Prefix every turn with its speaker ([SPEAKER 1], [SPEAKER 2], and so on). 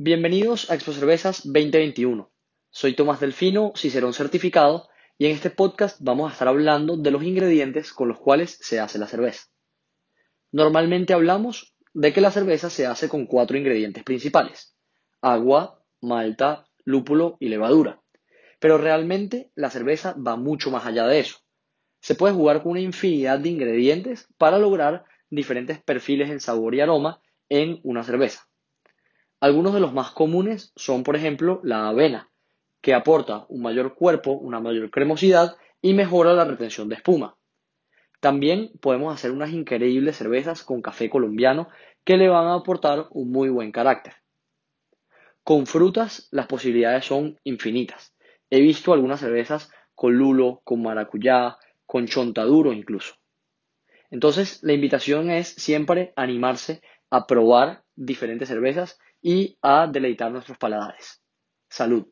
[SPEAKER 1] Bienvenidos a Expo Cervezas 2021. Soy Tomás Delfino, Cicerón certificado, y en este podcast vamos a estar hablando de los ingredientes con los cuales se hace la cerveza. Normalmente hablamos de que la cerveza se hace con cuatro ingredientes principales: agua, malta, lúpulo y levadura. Pero realmente la cerveza va mucho más allá de eso. Se puede jugar con una infinidad de ingredientes para lograr diferentes perfiles en sabor y aroma en una cerveza. Algunos de los más comunes son, por ejemplo, la avena, que aporta un mayor cuerpo, una mayor cremosidad y mejora la retención de espuma. También podemos hacer unas increíbles cervezas con café colombiano que le van a aportar un muy buen carácter. Con frutas las posibilidades son infinitas. He visto algunas cervezas con lulo, con maracuyá, con chontaduro incluso. Entonces, la invitación es siempre animarse a probar diferentes cervezas y a deleitar nuestros paladares. Salud.